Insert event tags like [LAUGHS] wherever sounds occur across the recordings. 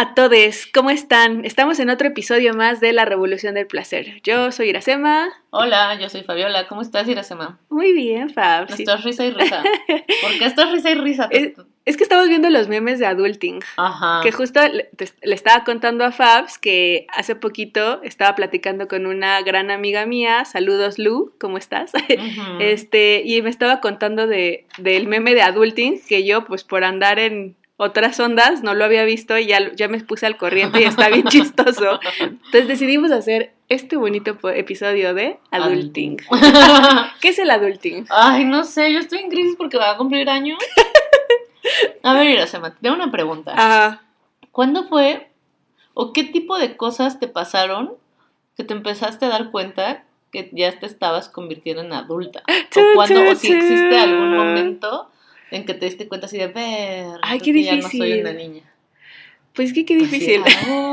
A todos, ¿cómo están? Estamos en otro episodio más de La Revolución del Placer. Yo soy Iracema. Hola, yo soy Fabiola. ¿Cómo estás, Iracema? Muy bien, Fab. Estás risa y risa. [LAUGHS] ¿Por qué estás risa y risa? Es, que estamos viendo los memes de adulting. Ajá. Que justo le, estaba contando a Fabs que hace poquito estaba platicando con una gran amiga mía. Saludos, Lu, ¿cómo estás? [LAUGHS] Este, y me estaba contando de, del meme de adulting que yo, pues por andar en otras ondas, no lo había visto y ya, ya me puse al corriente y está bien [LAUGHS] chistoso. Entonces decidimos hacer este bonito episodio de Adulting. [LAUGHS] ¿Qué es el Adulting? Ay, no sé, yo estoy en crisis porque va a cumplir años. [LAUGHS] A ver, mira, te tengo una pregunta. Ah. ¿Cuándo fue o qué tipo de cosas te pasaron que te empezaste a dar cuenta que ya te estabas convirtiendo en adulta? O cuando, o si existe algún momento en que te diste cuenta así de ver. Ay, qué difícil. Ya no soy una niña. Pues que qué difícil.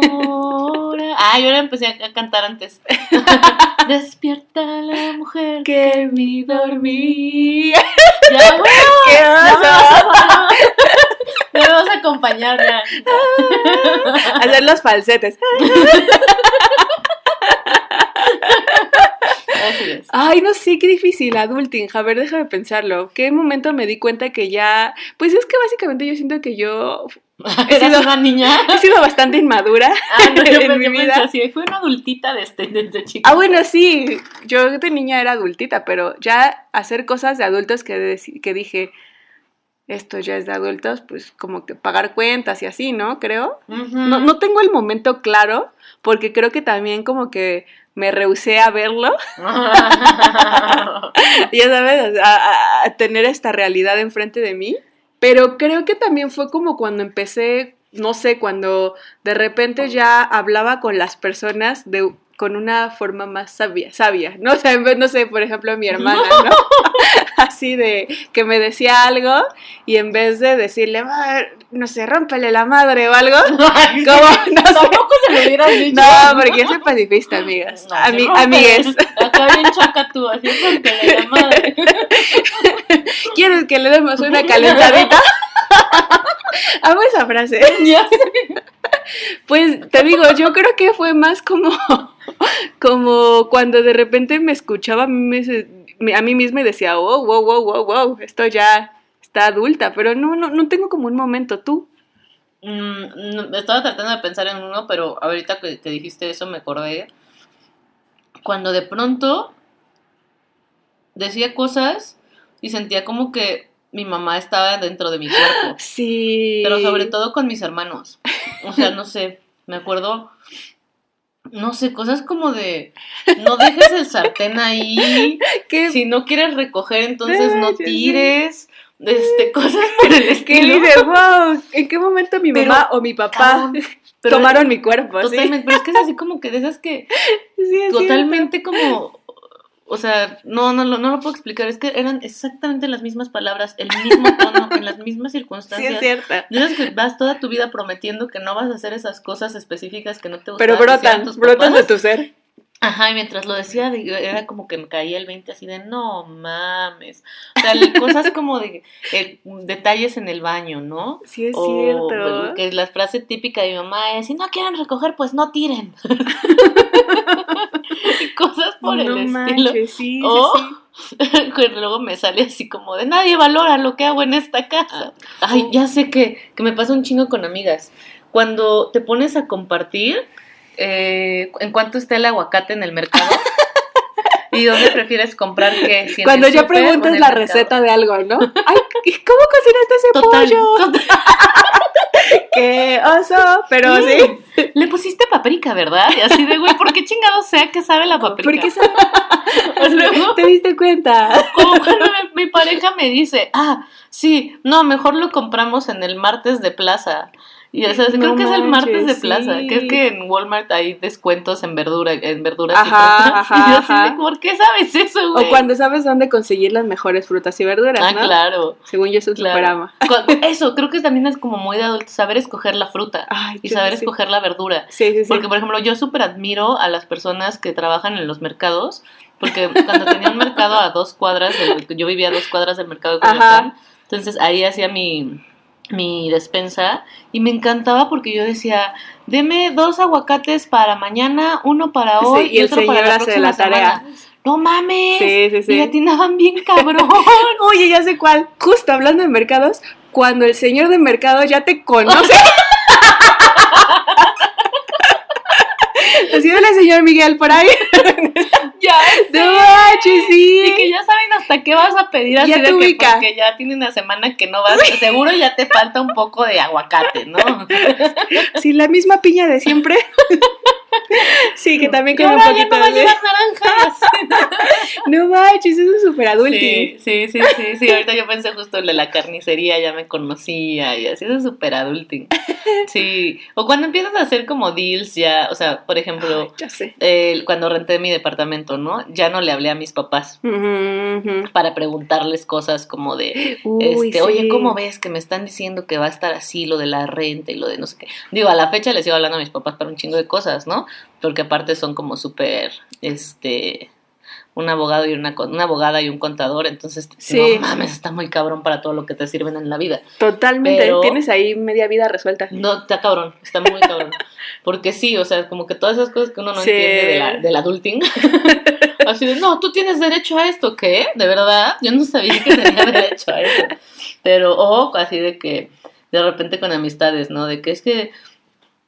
ahora. Ay, [LAUGHS] yo ahora empecé a cantar antes. [LAUGHS] Despierta la mujer que mi dormí. [LAUGHS] Ya, bueno, ¿Qué ya me, vas a, me vas a acompañar ya. Hacer los falsetes. Ay, no sé, qué difícil, adulting. A ver, déjame pensarlo. ¿Qué momento me di cuenta que ya... Pues es que básicamente yo siento que yo... [LAUGHS] He sido una niña. [LAUGHS] He sido bastante inmadura [LAUGHS] ah, no, yo en mi vida. Así, fui una adultita desde, desde chica. Ah, bueno, sí. Yo de niña era adultita, pero ya hacer cosas de adultos que, que dije, esto ya es de adultos, pues como que pagar cuentas y así, ¿no? Creo. no, no tengo el momento claro, porque creo que también como que me rehusé a verlo. [LAUGHS] [LAUGHS] ya sabes, a, tener esta realidad enfrente de mí. Pero creo que también fue como cuando empecé, no sé, cuando de repente ya hablaba con las personas de con una forma más sabia, sabia, ¿no? [LAUGHS] O sea, no sé, por ejemplo, mi hermana, ¿no? [LAUGHS] Así de que me decía algo y en vez de decirle, no sé, rómpele la madre o algo, [LAUGHS] como, no Tampoco se lo hubieras dicho. No, porque yo soy pacifista, amigas, no, Ami amigues. Acá bien choca tú, así rómpele la madre. ¿Quieres que le demos una calentadita? [LAUGHS] Amo esa frase. [LAUGHS] Ya sé. Pues te digo, yo creo que fue más como, [LAUGHS] como cuando de repente me escuchaba a mí, a mí misma y decía, wow, wow, wow, wow, wow, esto ya está adulta, pero no, no, no tengo como un momento, ¿tú? Mm, estaba tratando de pensar en uno, pero ahorita que, que dijiste eso me acordé. Cuando de pronto decía cosas y sentía como que mi mamá estaba dentro de mi cuerpo. [GASPS] Sí. Pero sobre todo con mis hermanos. O sea, no sé, me acuerdo, no sé, cosas como de, no dejes el sartén ahí, [LAUGHS] si no quieres recoger, entonces no tires. Este, cosas por el [LAUGHS] estilo. Que wow, ¿en qué momento mi mamá o mi papá [LAUGHS] tomaron mi cuerpo? Totalmente, pero es que es así como que de esas que totalmente como o sea, no, no, no, no lo puedo explicar. Es que eran exactamente las mismas palabras, el mismo tono, en las mismas circunstancias. Sí, es cierto. Dices que vas toda tu vida prometiendo que no vas a hacer esas cosas específicas que no te gustan. Pero brotan, brotan de tu ser. Ajá, y mientras lo decía, era como que me caía el 20 así de no mames. O sea, cosas como de eh, detalles en el baño, ¿no? Sí, es cierto. que la frase típica de mi mamá es: si no quieren recoger, pues no tiren. [LAUGHS] cosas por el estilo. Sí, o, sí, [LAUGHS] luego me sale así como de nadie valora lo que hago en esta casa. Ah, Ay, ya sé que, que me pasa un chingo con amigas. Cuando te pones a compartir eh, en cuánto está el aguacate en el mercado. [LAUGHS] ¿Y dónde prefieres comprar qué? Cuando ya preguntas la receta de algo, ¿no? Ay, ¿cómo cocinaste ese pollo? [LAUGHS] ¡Qué oso! Pero sí. Le pusiste paprika, ¿verdad? Y así de, güey, ¿por qué chingado sea que sabe la paprika? ¿Por qué sabe? [LAUGHS] Luego, ¿Te diste cuenta? Como cuando mi pareja me dice, ah, sí, no, mejor lo compramos en el martes de plaza. Y eso, creo que es el martes de plaza, que es que en Walmart hay descuentos en verdura, en verduras [LAUGHS] ajá, y frutas. y yo ¿por qué sabes eso, güey? O cuando sabes dónde conseguir las mejores frutas y verduras, ah, claro. Según yo, eso es claro. [LAUGHS] Eso, creo que también es como muy de adulto, saber escoger la fruta y saber escoger la verdura. Sí, sí, sí. Porque, por ejemplo, yo súper admiro a las personas que trabajan en los mercados, porque cuando tenía un mercado a dos cuadras, yo vivía a dos cuadras del mercado de Coyoacán, entonces ahí hacía mi mi despensa y me encantaba porque yo decía, deme dos aguacates para mañana, uno para hoy y, otro para la próxima la tarea. No mames. Sí, sí, sí. Y atinaban bien cabrón. [LAUGHS] Oye, ya sé cuál. Justo hablando de mercados, cuando el señor de mercado ya te conoce. [LAUGHS] Así sido el señor Miguel por ahí. [LAUGHS] ya. De sí. Y que ya saben hasta qué vas a pedir así ya de que porque ya tiene una semana que no vas, seguro ya te falta un poco de aguacate, ¿no? [LAUGHS] Sí, la misma piña de siempre. [LAUGHS] Sí, que también con un poquito ya no de... naranjas. [LAUGHS] no manches, eso es súper adulto. Sí, sí, sí, sí, sí, ahorita yo pensé justo en la carnicería, ya me conocía y así, eso es súper adulting. [LAUGHS] Sí, o cuando empiezas a hacer como deals ya, o sea, por ejemplo, ya sé. cuando renté mi departamento, ¿no? Ya no le hablé a mis papás para preguntarles cosas como de, este, oye, ¿cómo ves que me están diciendo que va a estar así lo de la renta y lo de no sé qué? Digo, a la fecha les sigo hablando a mis papás para un chingo de cosas, ¿no? Porque aparte son como súper, este, un abogado y una, una abogada y un contador, entonces no mames, está muy cabrón para todo lo que te sirven en la vida. Totalmente, tienes ahí media vida resuelta. No, está cabrón, está muy cabrón. [LAUGHS] Porque sí, o sea, como que todas esas cosas que uno no entiende de la, del adulting. [LAUGHS] Así de, no, tú tienes derecho a esto, ¿qué? De verdad, yo no sabía que tenía [LAUGHS] derecho a eso. Pero, o así de que de repente con amistades, ¿no? De que es que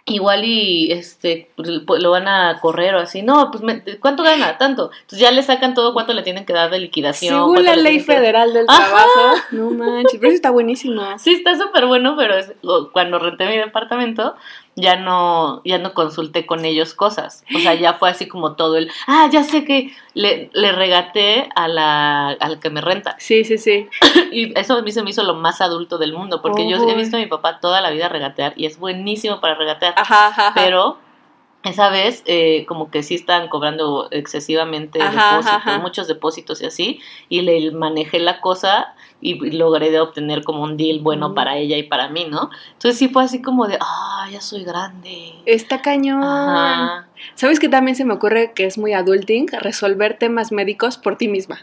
igual y este pues, lo van a correr o así. No, pues ¿cuánto gana? Tanto. Entonces ya le sacan todo cuánto le tienen que dar de liquidación. Según la ley federal del trabajo. No manches, pero eso está buenísimo. [LAUGHS] Sí, está súper bueno, pero es, cuando renté mi departamento ya no, ya no consulté con ellos cosas. O sea, ya fue así como todo el, ah, ya sé que le, le regaté a la, al que me renta. Sí, sí, sí. [LAUGHS] y eso a mí se me hizo lo más adulto del mundo, porque yo he visto a mi papá toda la vida regatear y es buenísimo para regatear. Ajá, ajá, Pero esa vez eh, como que sí están cobrando excesivamente depósitos, muchos depósitos y así, y le manejé la cosa y logré de obtener como un deal bueno para ella y para mí, ¿no? Entonces sí fue así como de, ah, ya soy grande. Está cañón. ¿Sabes que también se me ocurre que es muy adulting resolver temas médicos por ti misma?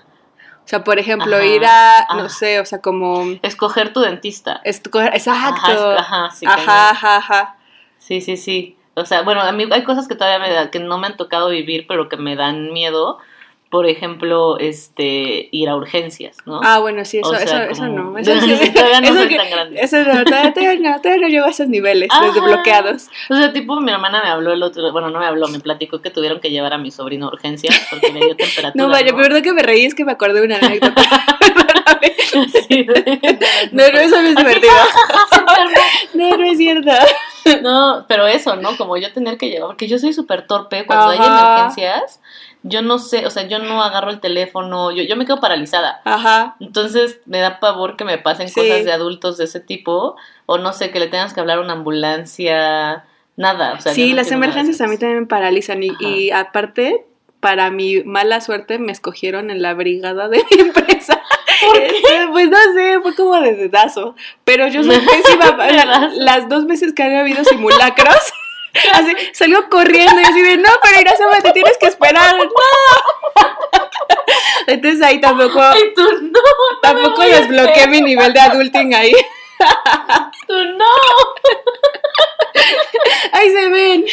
O sea, por ejemplo, ir a, no sé, o sea, como... Escoger tu dentista. Escoger, exacto. Ajá, sí, ajá, ajá, ajá. Sí, sí, sí. O sea, bueno, a mí hay cosas que todavía me da, que no me han tocado vivir, pero que me dan miedo por ejemplo, este, ir a urgencias, ¿no? Ah, bueno, sí, eso, eso, eso [LAUGHS] [LAUGHS] no. Eso, todavía no soy tan grande. Eso no, todavía, no, todavía no llego a esos niveles desbloqueados. O sea, tipo, mi hermana me habló el otro, bueno, no me habló, me platicó que tuvieron que llevar a mi sobrino a urgencias porque le dio temperatura. No, vaya, ¿no? verdad que me reí, es que me acordé de una anécdota. [LAUGHS] sí, no, no, eso no es divertido. no, no es cierto. No, pero eso, ¿no? Como yo tener que llevar, porque yo soy súper torpe cuando hay emergencias yo no sé, o sea, yo no agarro el teléfono, yo, yo me quedo paralizada. Ajá. Entonces me da pavor que me pasen cosas de adultos de ese tipo, o no sé, que le tengas que hablar a una ambulancia, nada. O sea, sí, las emergencias a mí también me paralizan y, aparte, para mi mala suerte, me escogieron en la brigada de [LAUGHS] mi empresa. ¿Por qué? Este, pues no sé, fue como de dedazo. Pero yo soy [LAUGHS] pésima. las dos veces que han habido simulacros. Así, salió corriendo y así de, no, pero Irasama, te tienes que esperar. No. [LAUGHS] Entonces ahí tampoco. tú, no, tampoco desbloqueé mi nivel de adulting ahí. [LAUGHS] Tú no. [LAUGHS] Ahí se ven.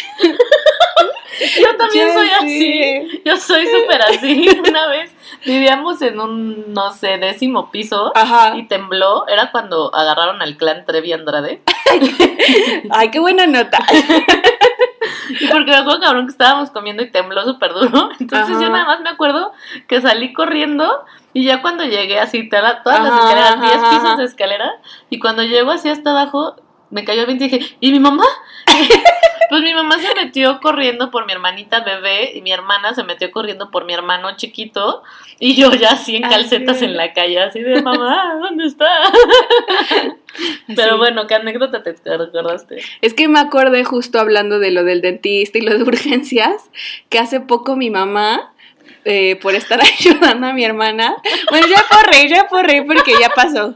Yo también soy así. Yo soy súper así. Una vez vivíamos en un, no sé, décimo piso y tembló. Era cuando agarraron al clan Trevi Andrade. [LAUGHS] Ay, qué buena nota. y [LAUGHS] porque me acuerdo, cabrón, que estábamos comiendo y tembló súper duro. Entonces yo nada más me acuerdo que salí corriendo y ya cuando llegué así, todas, las escaleras, 10 pisos de escalera, y cuando llego así hasta abajo, me cayó el 20 y dije, ¿y mi mamá? [LAUGHS] pues mi mamá se metió corriendo por mi hermanita bebé y mi hermana se metió corriendo por mi hermano chiquito y yo ya así en calcetas en la calle, así de mamá, ¿dónde está? [LAUGHS] Pero bueno, ¿qué anécdota te recordaste? Es que me acordé justo hablando de lo del dentista y lo de urgencias, que hace poco mi mamá eh, por estar [LAUGHS] ayudando a mi hermana. Bueno, ya por reír, ya por reír porque ya pasó.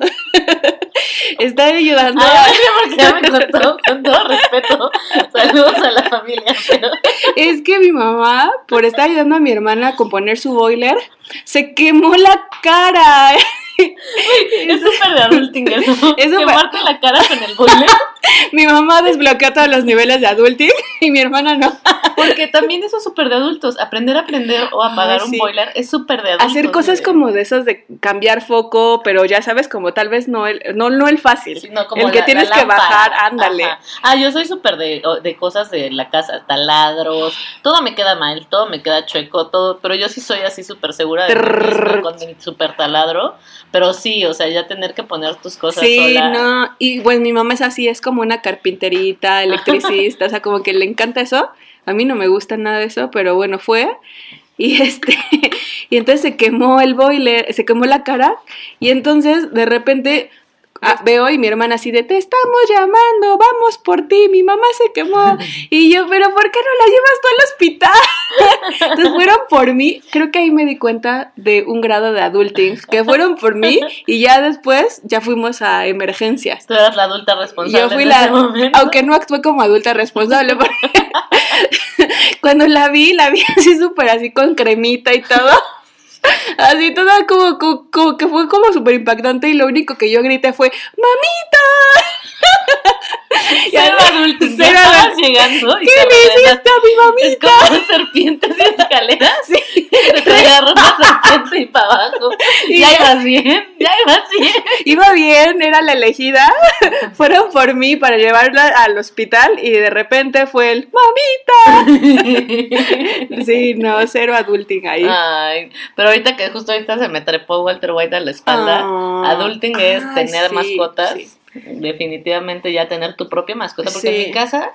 Está ayudando. Ay, porque ya me [LAUGHS] contó, con todo respeto. Saludos a la familia. Pero... Es que mi mamá, por estar ayudando a mi hermana a componer su boiler, se quemó la cara. Es súper de adulting eso. [LAUGHS] Es Quemarte la cara con el boiler. [LAUGHS] Mi mamá desbloqueó todos los niveles de adulting [LAUGHS] y mi hermana no. Porque también eso es súper de adultos. Aprender a aprender o apagar Ay, un boiler es súper de adultos. Hacer cosas como de esas de cambiar foco, pero ya sabes, como tal vez no el, no, no el fácil. Sí, no, como el que la- tienes la que bajar, ándale. Ajá. Ah, yo soy súper de, de cosas de la casa, taladros, todo me queda mal, todo me queda chueco, todo, pero yo sí soy así súper segura de con mi súper taladro, pero sí, o sea, ya tener que poner tus cosas Sí, sola. no, y pues mi mamá es así, es como una carpinterita, [LAUGHS] electricista, o sea, como que le encanta eso. A mí no me gusta nada de eso, pero bueno, fue. Y [LAUGHS] este, y entonces se quemó el boiler, se quemó la cara, y entonces de repente ah, veo y mi hermana así de, te estamos llamando, vamos por ti, mi mamá se quemó. [LAUGHS] Y yo, pero ¿por qué no la llevas tú al hospital? [LAUGHS] Entonces fueron por mí, creo que ahí me di cuenta de un grado de adulting, que fueron por mí y ya después ya fuimos a emergencias. Tú eras la adulta responsable. Yo fui en la, ese momento. aunque no actué como adulta responsable, [LAUGHS] porque cuando la vi, la vi así súper así con cremita y todo. Así toda como, como, como que fue como súper impactante y lo único que yo grité fue ¡Mamita! [LAUGHS] Cero adultos, ya estabas llegando y ¿Qué le hiciste a mi Es mamita? como [LAUGHS] serpientes y escaleras. Te traía una serpiente y para abajo. Y ya- ibas bien, ya ibas bien. Iba bien, era la elegida. Fueron por mí para llevarla al hospital y de repente fue el ¡Mamita! [LAUGHS] Sí, no, cero adulting ahí. Ay, pero ahorita que justo ahorita se me trepó Walter White a la espalda, Ah. adulting es Ay, tener sí, mascotas, sí. definitivamente ya tener tu propia mascota, porque en mi casa,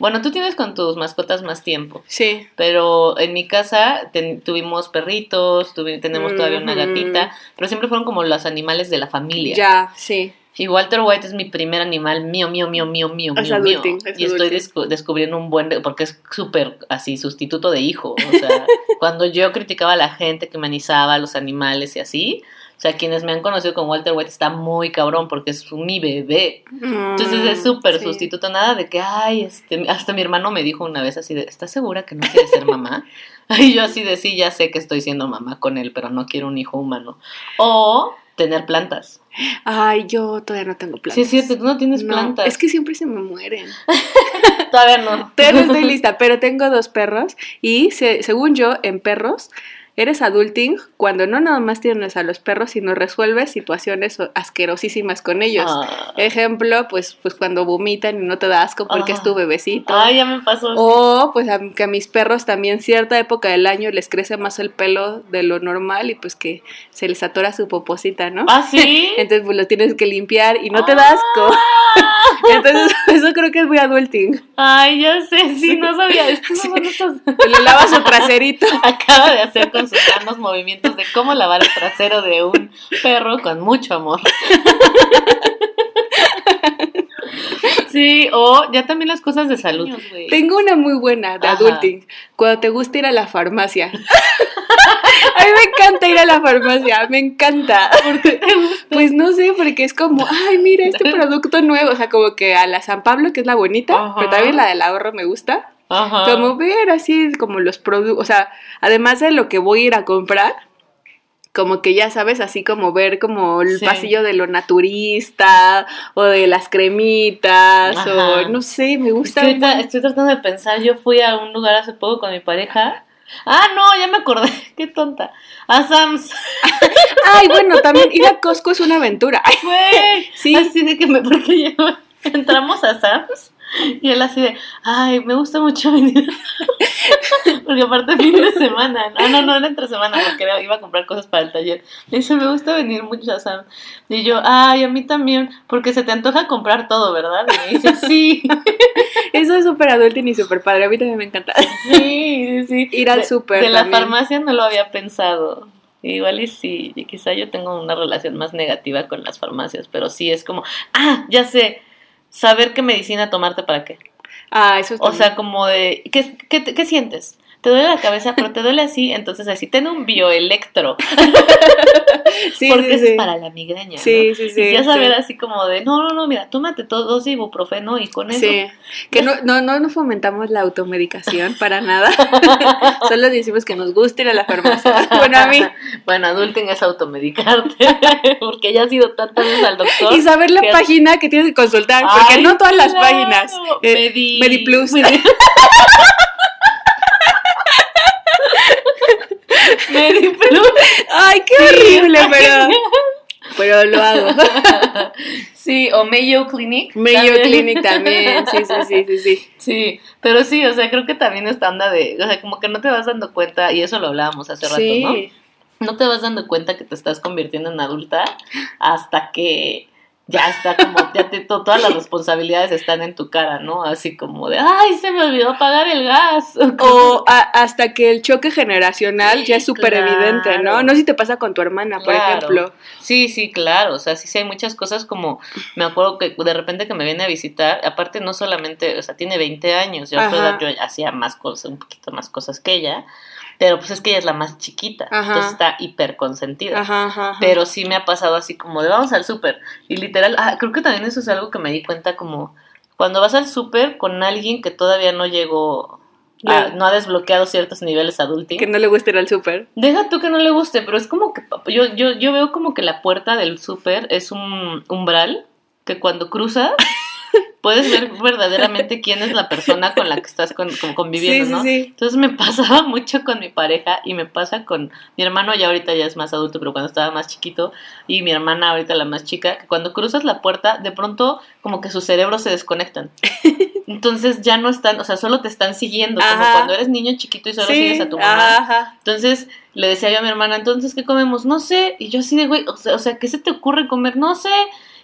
bueno, tú tienes con tus mascotas más tiempo, Sí. pero en mi casa ten- tuvimos perritos, tuvi- tenemos todavía una gatita, pero siempre fueron como los animales de la familia. Ya, sí. Y Walter White es mi primer animal mío, mío, mío, mío, mío, Es mío, mío. es Y estoy descu- descubriendo un buen, porque es súper así, sustituto de hijo. O sea, [LAUGHS] cuando yo criticaba a la gente que humanizaba a los animales y así, o sea, quienes me han conocido con Walter White está muy cabrón porque es mi bebé. Entonces es súper Mm, sí. sustituto, nada de que, ay, este, hasta mi hermano me dijo una vez así de, ¿estás segura que no quieres ser mamá? [LAUGHS] Y yo así de, sí, ya sé que estoy siendo mamá con él, pero no quiero un hijo humano. O tener plantas. Ay, yo todavía no tengo plantas. Sí, es cierto, tú no tienes No, plantas. Es que siempre se me mueren. [LAUGHS] Todavía no. Todavía no estoy lista, pero tengo dos perros y se- según yo, en perros, eres adulting cuando no nada más tienes a los perros, sino resuelves situaciones asquerosísimas con ellos. Ah. Ejemplo, pues, pues cuando vomitan y no te da asco porque Ah. es tu bebecito. Ay, ya me pasó. O pues a, que a mis perros también cierta época del año les crece más el pelo de lo normal y pues que se les atora su poposita, ¿no? ¿Ah, sí? [LAUGHS] Entonces pues lo tienes que limpiar y no te da asco. Ah. [LAUGHS] Entonces eso creo que es muy adulting. Ay, ya sé, sí, no [LAUGHS] sabía. Estos no son estos- Te le lavas su traserito. Acaba de hacer con manos movimientos de cómo lavar el trasero de un perro con mucho amor. Sí, o ya también las cosas de salud. Tengo una muy buena de Ajá. adulting. Cuando te gusta ir a la farmacia. [LAUGHS] A mí me encanta ir a la farmacia, me encanta. Pues no sé, porque es como, ay, mira este [LAUGHS] producto nuevo. O sea, como que a la San Pablo, que es la bonita, Ajá. pero también la del ahorro me gusta. Ajá. Como ver así como los productos, o sea, además de lo que voy a ir a comprar, como que ya sabes, así como ver como el Sí. pasillo de lo naturista o de las cremitas Ajá. o no sé, me gusta. un- estoy tratando de pensar, yo fui a un lugar hace poco con mi pareja. Ah, no, ya me acordé, [LAUGHS] qué tonta. A Sam's. [LAUGHS] Ay, bueno, también ir a Costco es una aventura. Güey, [LAUGHS] Sí. Así de que me, porque yo, entramos a Sam's [LAUGHS] y él así de, ay, me gusta mucho venir. [LAUGHS] porque aparte fin de semana, no, no, no era entre semana porque iba a comprar cosas para el taller. Me dice, me gusta venir mucho a Sam's. Y yo, ay, a mí también, porque se te antoja comprar todo, ¿verdad? Y me dice, sí, [LAUGHS] Eso es súper adulting y súper padre. A mí también me encanta. sí, sí, sí. Ir al De- súper De la también. farmacia no lo había pensado. Igual y sí, y quizá yo tengo una relación más negativa con las farmacias, pero sí es como, ah, ya sé, saber qué medicina tomarte para qué. Ah, eso es O sea, como de, ¿qué, qué, qué sientes? Te duele la cabeza, pero te duele así, entonces así, ten un bioelectro. [LAUGHS] Sí, porque sí, eso sí. es para la migraña. Sí, ¿no? sí, sí, Y ya saber sí. así como de, no, no, no, mira, tómate todo dos ibuprofeno y con eso. Sí, que no, no, no, no fomentamos la automedicación para nada. [LAUGHS] Solo decimos que nos gusta ir a la farmacia. Bueno, a mí. Bueno, adulting es automedicarte, [LAUGHS] porque ya has ido tantas veces al doctor. Y saber la que- página que tienes que consultar, porque Ay, no todas las claro. páginas. Eh, Medi... MediPlus. Medi- [LAUGHS] Ay, qué horrible, pero, [LAUGHS] pero lo hago. [LAUGHS] Sí, o Mayo Clinic. Mayo también. Clinic también, sí, sí, sí, sí, sí. Sí, pero sí, o sea, creo que también esta onda de, o sea, como que no te vas dando cuenta, y eso lo hablábamos hace rato, ¿no? No te vas dando cuenta que te estás convirtiendo en adulta hasta que ya está como, ya te, to- todas las responsabilidades están en tu cara, ¿no? Así como de, ay, se me olvidó pagar el gas. O a- hasta que el choque generacional ya es súper evidente, ¿no? No si te pasa con tu hermana, por Claro. ejemplo. Sí, sí, claro, o sea, sí, sí hay muchas cosas como, me acuerdo que de repente que me viene a visitar, aparte no solamente, o sea, tiene 20 años, yo a su Ajá. edad yo hacía más cosas, un poquito más cosas que ella, pero pues es que ella es la más chiquita, Ajá. entonces está hiper consentida. Ajá. Pero sí me ha pasado así como de vamos al súper. Y literal, ah, creo que también eso es algo que me di cuenta como cuando vas al súper con alguien que todavía no llegó, a- No. ha desbloqueado ciertos niveles adulting. que no le gusta ir al súper. Deja tú que no le guste, pero es como que yo, yo, yo veo como que la puerta del súper es un umbral que cuando cruzas [LAUGHS] puedes ver verdaderamente quién es la persona con la que estás con- con- conviviendo, Sí, sí, ¿no? sí. Entonces me [LAUGHS] pasaba mucho con mi pareja y me pasa con mi hermano, ya ahorita ya es más adulto, pero cuando estaba más chiquito, y mi hermana ahorita la más chica, que cuando cruzas la puerta, de pronto como que sus cerebros se desconectan. [LAUGHS] Entonces ya no están, o sea, solo te están siguiendo, como cuando eres niño chiquito y solo sigues a tu mamá. Ajá. Entonces le decía yo a mi hermana, entonces, ¿qué comemos? No sé. Y yo así de, güey, o sea, ¿qué se te ocurre comer? No sé.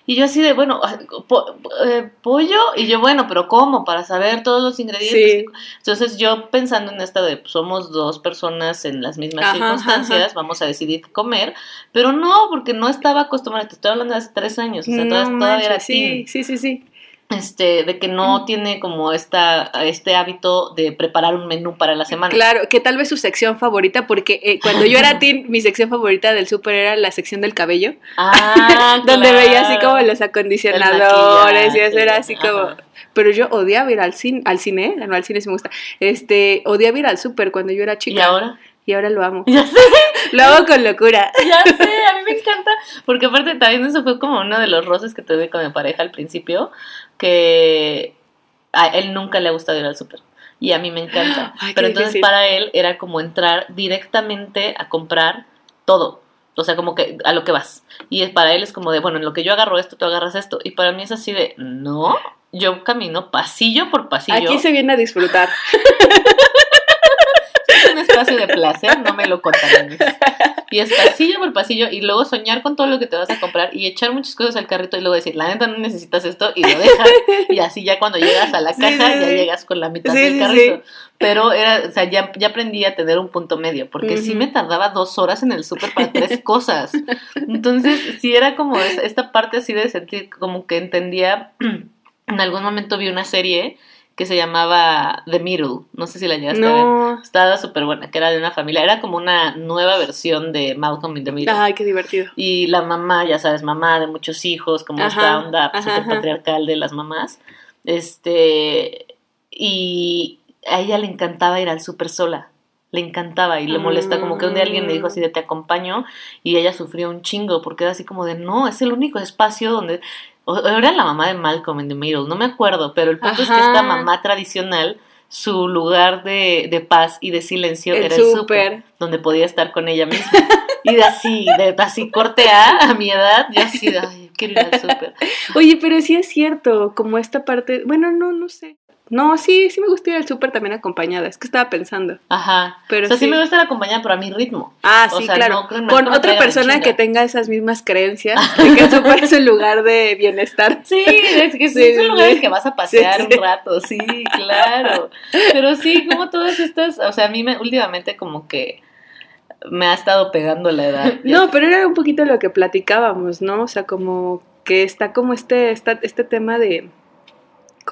Y yo así de, bueno, ah, po- eh, pollo. Y yo, bueno, pero ¿cómo? Para saber todos los ingredientes. Sí. Entonces yo pensando en esta de, pues, somos dos personas en las mismas Ajá, circunstancias, ajá. vamos a decidir qué comer. Pero no, porque no estaba acostumbrada, te estoy hablando de hace tres años, o sea, No todavía, era teen sí, sí, sí, sí. Este, de que no tiene como esta, este hábito de preparar un menú para la semana. Claro, que tal vez su sección favorita, porque eh, cuando yo era [LAUGHS] teen, mi sección favorita del súper era la sección del cabello, Ah, [LAUGHS] donde claro. veía así como los acondicionadores y eso era así como... ajá. Pero yo odiaba ir al cine, al cine, no al cine sí me gusta, este, odiaba ir al súper cuando yo era chica. ¿Y ahora? Y ahora lo amo. Ya sé, [LAUGHS] Lo hago con locura. [LAUGHS] ya sé, a mí me encanta. Porque aparte también eso fue como uno de los roces que tuve con mi pareja al principio, que a él nunca le ha gustado ir al súper. Y a mí me encanta. [GASPS] Ay, Pero entonces difícil. para él era como entrar directamente a comprar todo. O sea, como que a lo que vas. Y para él es como de, bueno, en lo que yo agarro esto, tú agarras esto. Y para mí es así de, no, yo camino pasillo por pasillo. Aquí se viene a disfrutar. [LAUGHS] espacio de placer, no me lo contamines. Y es pasillo por pasillo y luego soñar con todo lo que te vas a comprar y echar muchas cosas al carrito y luego decir, la neta no necesitas esto y lo dejas. Y así ya cuando llegas a la caja sí, ya llegas con la mitad Sí, del carrito. Pero era, o sea, ya, ya aprendí a tener un punto medio, porque sí me tardaba dos horas en el súper para tres cosas. Entonces, sí era como es- esta parte así de sentir como que entendía. [CLEARS THROAT] En algún momento vi una serie que se llamaba The Middle. No sé si la llegaste a ver. Estaba súper buena, que era de una familia. Era como una nueva versión de Malcolm in the Middle. Ay, qué divertido. Y la mamá, ya sabes, mamá de muchos hijos, como esta Ajá, onda ajá, súper patriarcal de las mamás. Este. Y a ella le encantaba ir al súper sola. Le encantaba y le molesta. Como que un día alguien le dijo así de te acompaño. Y ella sufrió un chingo porque era así como de no, es el único espacio donde. O- Era la mamá de Malcolm in the Middle, no me acuerdo, pero el punto es que esta mamá tradicional, su lugar de, de paz y de silencio El era el súper donde podía estar con ella misma. Y de así, de así corte A, a mi edad, yo así ay, quiero ir al súper. [LAUGHS] Oye, pero sí es cierto, como esta parte, bueno, no, no sé. No, sí, sí me gusta ir al súper también acompañada, es que estaba pensando. Ajá. Pero o sea, sí. sí. me gusta la acompañada, pero a mi ritmo. Ah, O sí, sea, claro. no, Con otra persona que tenga esas mismas creencias, [LAUGHS] de que el súper es un lugar de bienestar. Sí, es que sí, [LAUGHS] Sí, son lugares que vas a pasear sí. un rato, sí, claro. Pero sí, como todas estas, o sea, a mí me, últimamente como que me ha estado pegando la edad. No, pero era un poquito lo que platicábamos, ¿no? O sea, como que está como este, esta- este tema de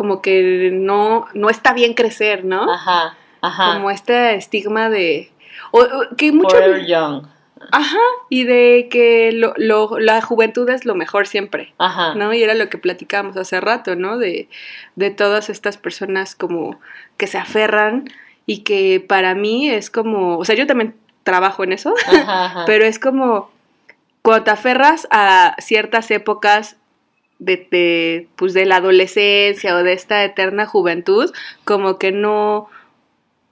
como que no, no está bien crecer, ¿no? Ajá. Ajá. como este estigma de... O, o- que mucho... Forever young. Ajá, y de que lo, lo- la juventud es lo mejor siempre. Ajá. ¿no? Y era lo que platicábamos hace rato, ¿no? De, de todas estas personas como que se aferran y que para mí es como, o sea, yo también trabajo en eso, Ajá, ajá. [LAUGHS] pero es como cuando te aferras a ciertas épocas de, de, pues de la adolescencia o de esta eterna juventud, como que no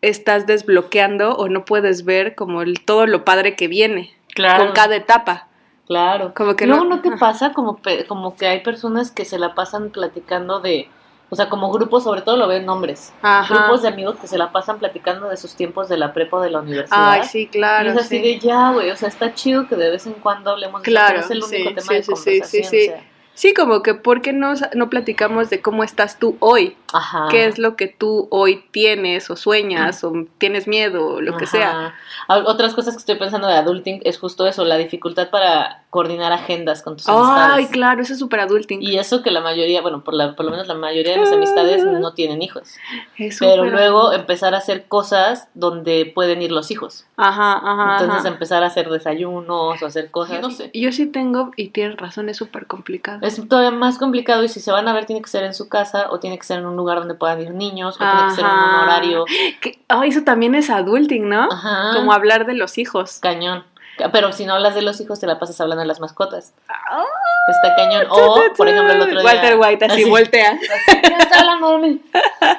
estás desbloqueando o no puedes ver como el- todo lo padre que viene claro. con cada etapa. Claro. Como que Luego no- no, te pasa como, como que hay personas que se la pasan platicando de, o sea, como grupos, sobre todo lo veo en hombres, Ajá. grupos de amigos que se la pasan platicando de sus tiempos de la prepa o de la universidad. Ay, sí, claro. y es así sí. de ya, güey, o sea, está chido que de vez en cuando hablemos de Claro, eso, pero es el único sí, tema sí, de sí, sí, conversación. sí, sí. o sea, Sí, como que ¿por qué no, no platicamos de cómo estás tú hoy? ajá. ¿Qué es lo que tú hoy tienes o sueñas o tienes miedo o lo que sea? Otras cosas que estoy pensando de adulting es justo eso, la dificultad para coordinar agendas con tus Ay, amistades. claro, eso es súper adulting. Y eso que la mayoría, bueno, por, la, por lo menos la mayoría de mis amistades no tienen hijos. Es Pero luego adulting. empezar a hacer cosas donde pueden ir los hijos. Ajá, ajá. Entonces ajá. empezar a hacer desayunos o hacer cosas. No sé. Yo sí tengo, y tienes razón, es súper complicado. Es todavía más complicado y si se van a ver tiene que ser en su casa o tiene que ser en un lugar donde puedan ir niños o tiene que ser en un horario. Que- Ay, eso también es adulting, ¿no? Ajá. Como hablar de los hijos. Cañón. Pero si no hablas de los hijos, te la pasas hablando de las mascotas. Ah, Está cañón. O, por ejemplo, el otro día. Walter White así, así, voltea. [LAUGHS] así, "Ya está hablando de mí".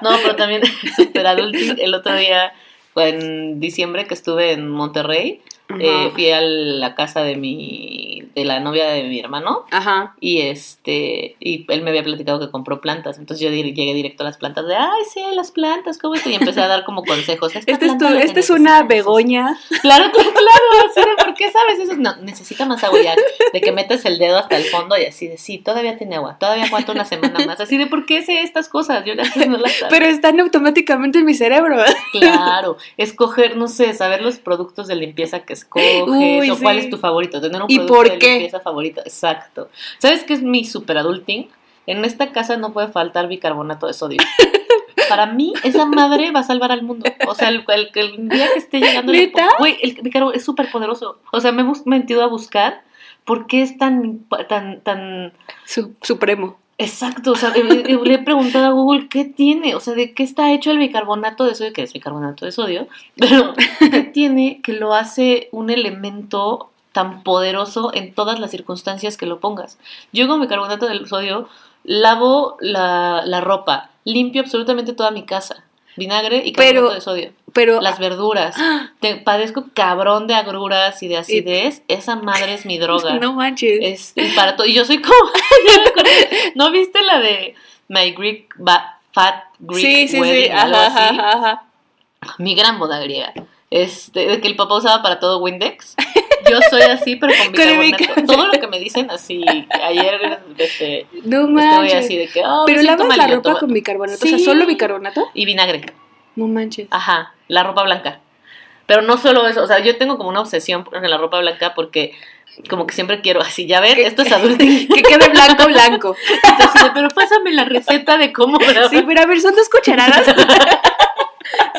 No, pero también [LAUGHS] super adulting. El otro día, fue en diciembre que estuve en Monterrey, eh, fui a la casa de mi, de la novia de mi hermano. Ajá. Y este, y él me había platicado que compró plantas. Entonces yo llegué directo a las plantas de, ay, sí, las plantas, ¿cómo están? Y empecé a dar como consejos. Esta Este es, tu, este es una begoña. Claro, [LAUGHS] claro, claro. Así de, ¿por qué sabes eso? No, necesita más agua ya. De que metes el dedo hasta el fondo y así de, sí, todavía tiene agua. Todavía aguanta una semana más. Así de, ¿por qué sé estas cosas? Yo no las sabía. Pero están automáticamente en mi cerebro. Claro, escoger, no sé, saber los productos de limpieza que escoges Uy, o cuál es tu favorito, tener un ¿Y producto por de qué? limpieza favorito, exacto. ¿Sabes qué es mi super adulting? En esta casa no puede faltar bicarbonato de sodio. [LAUGHS] Para mí, esa madre va a salvar al mundo. O sea, el, el- el día que esté llegando... el- ¿Neta? Güey, el bicarbonato es súper poderoso. O sea, me he metido a buscar por qué es tan, tan, tan... Su- supremo. Exacto, o sea, le, he preguntado a Google qué tiene, o sea, de qué está hecho el bicarbonato de sodio, que es bicarbonato de sodio, pero qué [LAUGHS] tiene que lo hace un elemento tan poderoso en todas las circunstancias que lo pongas. Yo con bicarbonato de sodio lavo la, la ropa, limpio absolutamente toda mi casa, vinagre y carbonato de sodio, Pero las verduras, te padezco cabrón de agruras y de acidez, esa madre es mi droga. [LAUGHS] no manches. Este, y para todo. Y yo soy como. [LAUGHS] ¿No viste la de My Greek Ba- Fat Greek sí, sí, sí. Wedding? Algo Ajá, así? ajá, ajá. Mi gran boda griega. Este, de que el papá usaba para todo Windex. [LAUGHS] Yo soy así, pero con bicarbonato. Todo lo que me dicen así. Ayer este, No estoy así de que. "Ah, me Pero lavas la ropa toma". con bicarbonato. O sea, Sí. solo bicarbonato. Y vinagre. No manches. Ajá, la ropa blanca. Pero no solo eso, o sea, yo tengo como una obsesión con la ropa blanca porque como que siempre quiero así, ya ver, esto es [LAUGHS] adulting. que quede blanco, blanco. Entonces, pero pásame la receta de cómo. Sí, pero a ver, son dos cucharadas. [LAUGHS]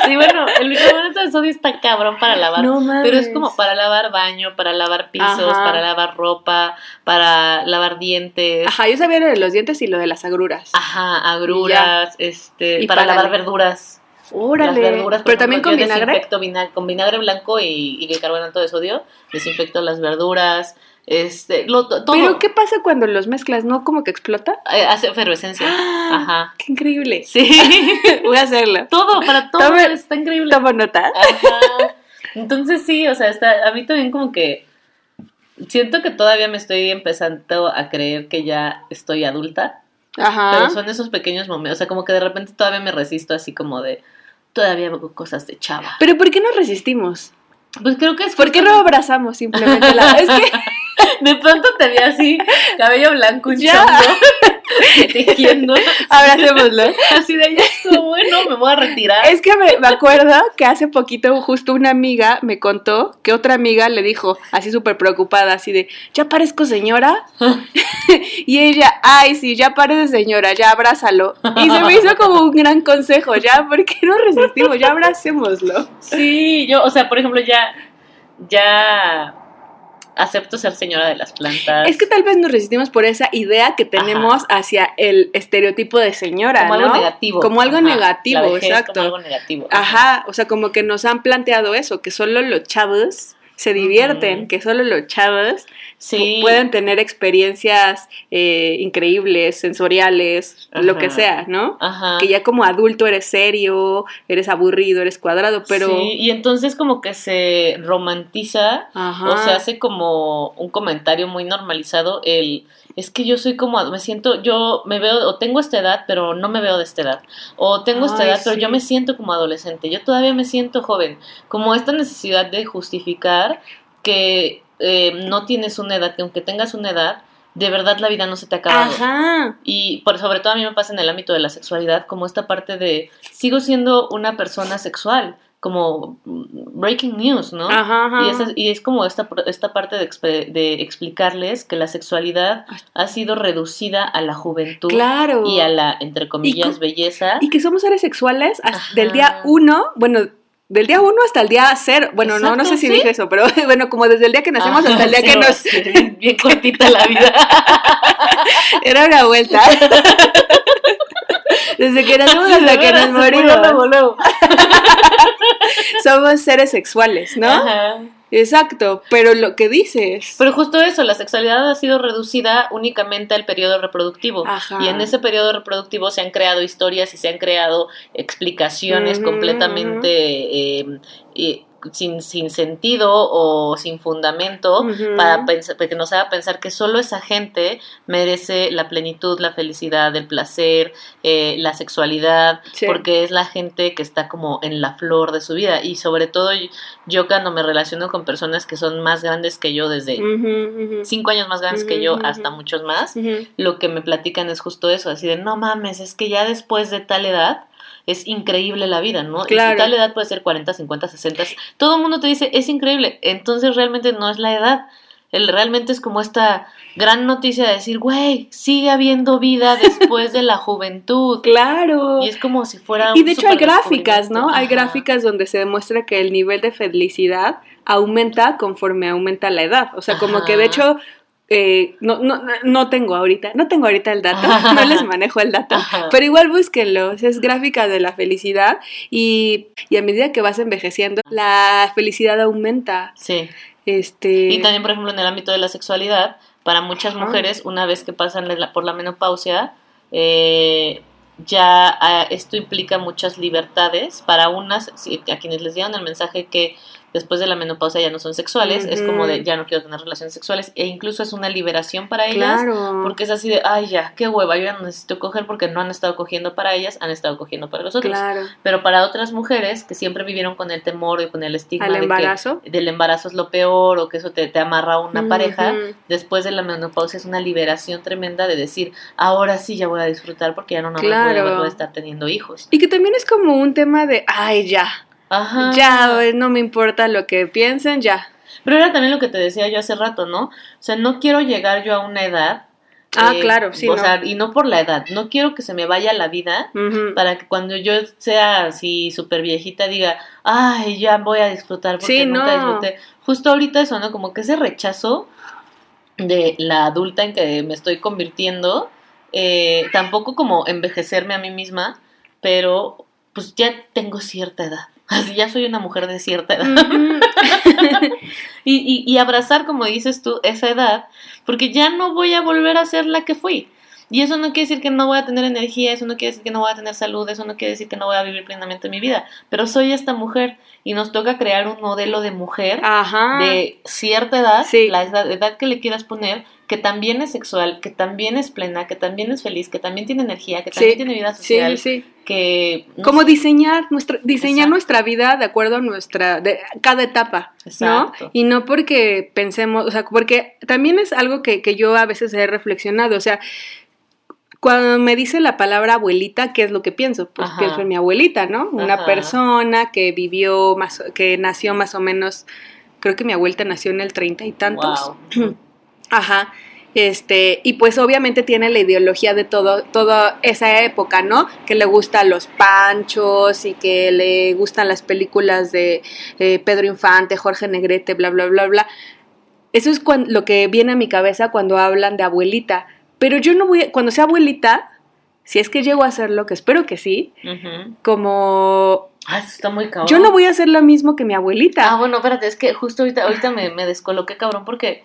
Sí, bueno, el bicarbonato de sodio está cabrón para lavar. No mames. Pero es como para lavar baño, para lavar pisos, Ajá. para lavar ropa, para lavar dientes. Ajá, yo sabía lo de los dientes y lo de las agruras. Ajá, agruras, este, Y para para lavar la- verduras. Órale. Las verduras, por pero también ejemplo, con vinagre. desinfecto con vinagre blanco y, y bicarbonato de sodio, desinfecto las verduras, este, lo, to- todo. Pero ¿qué pasa cuando los mezclas? ¿No como que explota? Eh, hace efervescencia. Ajá. ¡Qué increíble! Sí. [LAUGHS] Voy a hacerlo. todo, para todo, Tome- está increíble. Tomo nota. Ajá. Entonces sí, o sea, está, a mí también como que siento que todavía me estoy empezando a creer que ya estoy adulta, Ajá. pero son esos pequeños momentos, o sea, como que de repente todavía me resisto así como de, todavía hago cosas de chava. Pero ¿por qué nos resistimos? Pues creo que es ¿Por qué no abrazamos simplemente la... [LAUGHS] Es que de pronto te vi así, cabello blanco, un Ya. [LAUGHS] tejiendo. Abracémoslo. Así de ya estuvo bueno, me voy a retirar. Es que me, me acuerdo que hace poquito justo una amiga me contó que otra amiga le dijo, así súper preocupada, así de, ¿ya parezco señora? [LAUGHS] y ella, ay, sí, ya parece señora, ya abrázalo. Y se me hizo como un gran consejo, ya, ¿por qué no resistimos? Ya abracémoslo. Sí, yo, o sea, por ejemplo, ya, ya acepto ser señora de las plantas. Es que tal vez nos resistimos por esa idea que tenemos hacia el estereotipo de señora, como ¿no? algo negativo. Como algo Ajá, negativo, la exacto. Como algo negativo. Ajá, o sea, como que nos han planteado eso, que solo los chavos se divierten, que solo los chavos Sí. pu- pueden tener experiencias eh, increíbles, sensoriales, lo que sea, ¿no? Ajá. Que ya como adulto eres serio, eres aburrido, eres cuadrado, pero... Sí, y entonces como que se romantiza Ajá. o se hace como un comentario muy normalizado el es que yo soy como me siento yo me veo o tengo esta edad pero no me veo de esta edad. O tengo esta Ay, edad pero yo me siento como adolescente. Yo todavía me siento joven. Como esta necesidad de justificar que eh, no tienes una edad que aunque tengas una edad de verdad la vida no se te ha acabado. Ajá. y por sobre todo a mí me pasa en el ámbito de la sexualidad, como esta parte de sigo siendo una persona sexual, como breaking news, ¿no? Ajá, ajá. Y, esa- y es como esta, esta parte de, explicarles que la sexualidad ha sido reducida a la juventud Claro. y a la, entre comillas, co- belleza. Y que somos seres sexuales hasta del día uno, bueno, del día uno hasta el día cero. Bueno, no, no sé si ¿sí? dije eso, pero [LAUGHS] bueno, como desde el día que nacimos Ajá, hasta el día que nos... sí, bien, bien cortita la vida. [LAUGHS] Era una vuelta. [LAUGHS] Desde que nacimos Sí, hasta que nos morimos. luego. [LAUGHS] Somos seres sexuales, ¿no? Ajá. Exacto, pero lo que dices. Pero justo eso, la sexualidad ha sido reducida únicamente al periodo reproductivo. Ajá. Y en ese periodo reproductivo se han creado historias y se han creado explicaciones completamente eh, eh, sin, sin sentido o sin fundamento para pensar, que nos haga pensar que solo esa gente merece la plenitud, la felicidad, el placer, eh, la sexualidad, Sí. porque es la gente que está como en la flor de su vida. Y sobre todo yo cuando me relaciono con personas que son más grandes que yo desde cinco años más grandes que yo hasta muchos más, lo que me platican es justo eso, así de no mames, es que ya después de tal edad es increíble la vida, ¿no? Claro. Y tal edad puede ser 40, 50, 60. Todo el mundo te dice, es increíble. Entonces realmente no es la edad. El, realmente es como esta gran noticia de decir, güey, sigue habiendo vida [LAUGHS] después de la juventud. Claro. Y es como si fuera Y de hecho hay gráficas, ¿no? Hay gráficas donde se demuestra que el nivel de felicidad aumenta conforme aumenta la edad. O sea, como que de hecho eh, no, no, no- no tengo ahorita, no tengo ahorita el dato, [LAUGHS] no les manejo el dato, Ajá. pero igual búsquenlo, es gráfica de la felicidad y, y a medida que vas envejeciendo, la felicidad aumenta. Sí. Este, Y también, por ejemplo, en el ámbito de la sexualidad, para muchas Ajá. mujeres, una vez que pasan por la menopausia, eh, ya ah, esto implica muchas libertades. Para unas, a quienes les dieron el mensaje que después de la menopausia ya no son sexuales, es como de ya no quiero tener relaciones sexuales, e incluso es una liberación para ellas. claro. Porque es así de, ay, ya, qué hueva, yo ya no necesito coger porque no han estado cogiendo para ellas, han estado cogiendo para los otros. Claro. Pero para otras mujeres que siempre vivieron con el temor y con el estigma de que embarazo. del embarazo es lo peor o que eso te, te amarra a una pareja, después de la menopausia es una liberación tremenda de decir, ahora sí ya voy a disfrutar porque ya no, no Claro. voy a estar teniendo hijos. Y que también es como un tema de, ay, ya, Ajá. ya, no me importa lo que piensen, ya. Pero era también lo que te decía yo hace rato, ¿no? O sea, no quiero llegar yo a una edad. Ah, eh, claro, sí, O no. sea, y no por la edad, no quiero que se me vaya la vida para que cuando yo sea así súper viejita diga, ay, ya voy a disfrutar porque Sí, nunca no. disfruté. Justo ahorita eso, ¿no? Como que ese rechazo de la adulta en que me estoy convirtiendo, eh, tampoco como envejecerme a mí misma, pero pues ya tengo cierta edad. Así ya soy una mujer de cierta edad. [LAUGHS] [LAUGHS] Y, y, y abrazar, como dices tú, esa edad, porque ya no voy a volver a ser la que fui. Y eso no quiere decir que no voy a tener energía, eso no quiere decir que no voy a tener salud, eso no quiere decir que no voy a vivir plenamente mi vida. Pero soy esta mujer y nos toca crear un modelo de mujer Ajá. de cierta edad, Sí. la edad, edad que le quieras poner, que también es sexual, que también es plena, que también es feliz, que también tiene energía, que también Sí, tiene vida Sí, social, sí. que... no Como sé, diseñar nuestra, diseñar Exacto. nuestra vida de acuerdo a nuestra, de cada etapa, Exacto. ¿no? Y no porque pensemos, o sea, porque también es algo que, que yo a veces he reflexionado, o sea, cuando me dice la palabra abuelita, ¿qué es lo que pienso? Pues Ajá. pienso en mi abuelita, ¿no? Una Ajá. persona que vivió más, que nació más o menos, creo que mi abuelita nació en el treinta y tantos. Wow. [CLEARS THROAT] Ajá. Este, y pues obviamente tiene la ideología de todo, toda esa época, ¿no? Que le gustan los panchos y que le gustan las películas de eh, Pedro Infante, Jorge Negrete, bla, bla, bla, bla. Eso es lo que viene a mi cabeza cuando hablan de abuelita. Pero yo no voy, a- cuando sea abuelita, si es que llego a hacerlo, que espero que sí, como Ah, eso está muy cabrón. yo no voy a hacer lo mismo que mi abuelita. Ah, bueno, espérate, es que justo ahorita, ahorita me, me descoloqué, cabrón, porque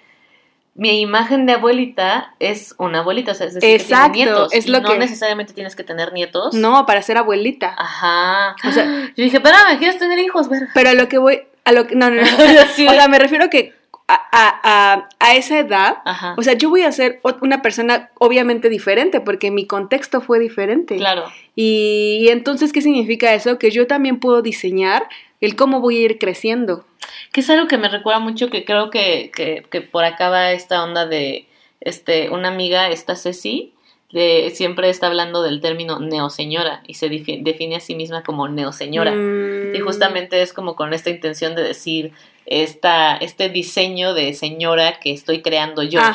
mi imagen de abuelita es una abuelita, o sea, es decir, que Exacto, tiene nietos. es y lo no que- necesariamente tienes que tener nietos. No, para ser abuelita. Ajá. O sea- [GASPS] yo dije, espérame, ¿quieres tener hijos? Verga. Pero a lo que voy, a lo que, no, no, no. [LAUGHS] Sí. O sea, me refiero que a, a- a- esa edad, Ajá. o sea, yo voy a ser una persona obviamente diferente porque mi contexto fue diferente. claro. Y, y entonces, ¿qué significa eso? Que yo también puedo diseñar el cómo voy a ir creciendo. Que es algo que me recuerda mucho, que creo que, que, que por acá va esta onda de este, una amiga, esta Ceci, de, siempre está hablando del término neoseñora y se defi- define a sí misma como neoseñora. Mm, Y justamente es como con esta intención de decir esta, este diseño de señora que estoy creando yo. O sea,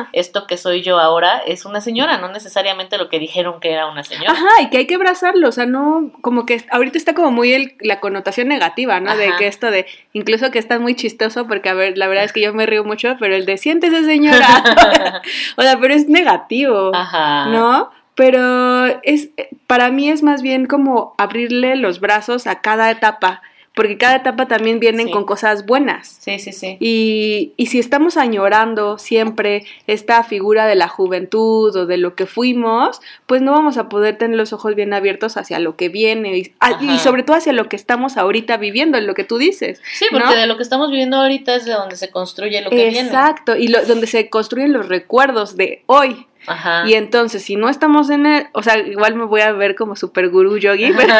Ajá. esto que soy yo ahora es una señora, no necesariamente lo que dijeron que era una señora. Ajá, y que hay que abrazarlo, o sea, no, como que ahorita está como muy el- la connotación negativa, ¿no? De Ajá. que esto de, incluso que está muy chistoso, porque a ver, la verdad es que yo me río mucho, pero el de siéntese señora, [LAUGHS] [LAUGHS] o sea, pero es negativo, Ajá. ¿no? Pero es, para mí es más bien como abrirle los brazos a cada etapa, porque cada etapa también vienen Sí. con cosas buenas. Sí, sí, sí. Y, y si estamos añorando siempre esta figura de la juventud o de lo que fuimos, pues no vamos a poder tener los ojos bien abiertos hacia lo que viene y, sobre todo hacia lo que estamos ahorita viviendo, en lo que tú dices. Sí, porque ¿no? de lo que estamos viviendo ahorita es de donde se construye lo que viene. Exacto, y lo- donde se construyen los recuerdos de hoy. Ajá. Y entonces, si no estamos en el, o sea, igual me voy a ver como super gurú yogi, [LAUGHS] pero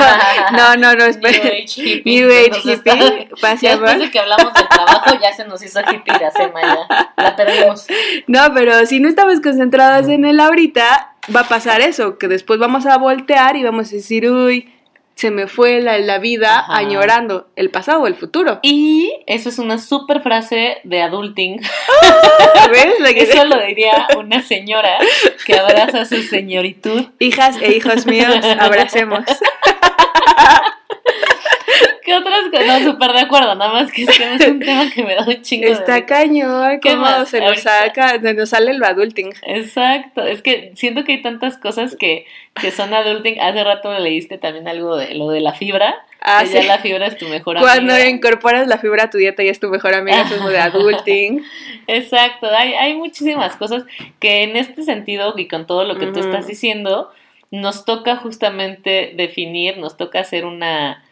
no, no, no, [LAUGHS] New espera. Age hippie. New Age hippie, [LAUGHS] Ya después de que hablamos del trabajo, ya se nos hizo hippie la semana. La perdimos. No, pero si no estamos concentradas en él ahorita, va a pasar eso, que después vamos a voltear y vamos a decir, uy, se me fue la, la vida Ajá. añorando el pasado o el futuro. Y eso es una super frase de adulting. ¿Ves? La que- Eso lo diría una señora que abraza su señoritud. Hijas e hijos míos, abracemos. [LAUGHS] ¿Qué otras cosas? No, súper de acuerdo, nada más que es que es un tema que me da un chingo Está cañón, ¿Qué cómo más? se nos saca, se nos sale lo adulting. Exacto, es que siento que hay tantas cosas que, que son adulting. Hace rato me leíste también algo de lo de la fibra, Ah, que ya la fibra es tu mejor Cuando amiga. incorporas la fibra a tu dieta y es tu mejor amiga, es como de adulting. [LAUGHS] Exacto, hay, hay muchísimas cosas que en este sentido y con todo lo que tú estás diciendo, nos toca justamente definir, nos toca hacer una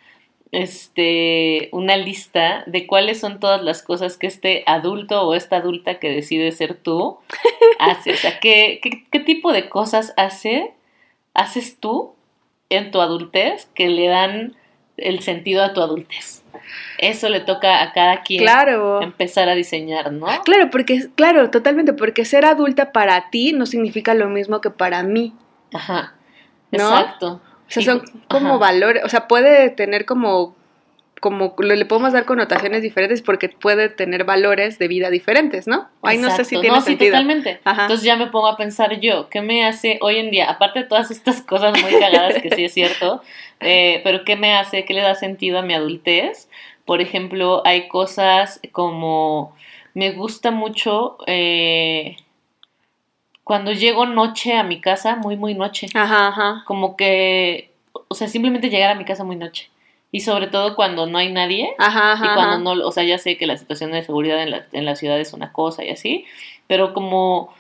este una lista de cuáles son todas las cosas que este adulto o esta adulta que decide ser tú hace, o sea, qué, qué, qué tipo de cosas hace haces tú en tu adultez que le dan el sentido a tu adultez. Eso le toca a cada quien Claro. empezar a diseñar, ¿no? Claro, porque, claro, totalmente, porque ser adulta para ti no significa lo mismo que para mí. Ajá. ¿No? Exacto. O sea, Y- son como ajá. valores, o sea, puede tener como, como, le podemos dar connotaciones diferentes porque puede tener valores de vida diferentes, ¿no? Ay, no sé si tiene No, sí, sentido. totalmente. Ajá. Entonces ya me pongo a pensar yo, ¿qué me hace hoy en día? Aparte de todas estas [LAUGHS] cosas muy cagadas que sí es cierto, eh, pero ¿qué me hace? ¿Qué le da sentido a mi adultez? Por ejemplo, hay cosas como, me gusta mucho eh, cuando llego noche a mi casa, muy, muy noche. Ajá, ajá. Como que, o sea, simplemente llegar a mi casa muy noche. Y sobre todo cuando no hay nadie. Ajá, ajá. Y cuando no, o sea, ya sé que la situación de seguridad en la, en la ciudad es una cosa y así, pero como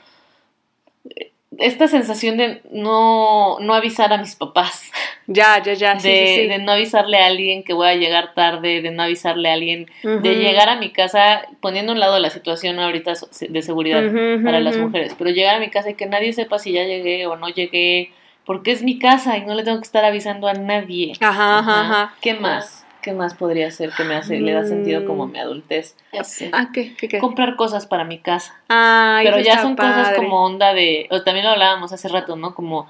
esta sensación de no, no avisar a mis papás, Ya, ya, ya, de, sí, sí, sí. de no avisarle a alguien que voy a llegar tarde, de no avisarle a alguien, de llegar a mi casa, poniendo a un lado la situación ahorita de seguridad para las mujeres, pero llegar a mi casa y que nadie sepa si ya llegué o no llegué, porque es mi casa y no le tengo que estar avisando a nadie. Ajá, ajá, ajá. ¿Qué más? ¿Qué más podría ser que me hace, le da sentido como Mm. mi adultez? Ya sé. Ah, ¿qué? ¿Qué? qué? Comprar cosas para mi casa. Ay, Pero ya son cosas como onda de, o también lo hablábamos hace rato, ¿no? Como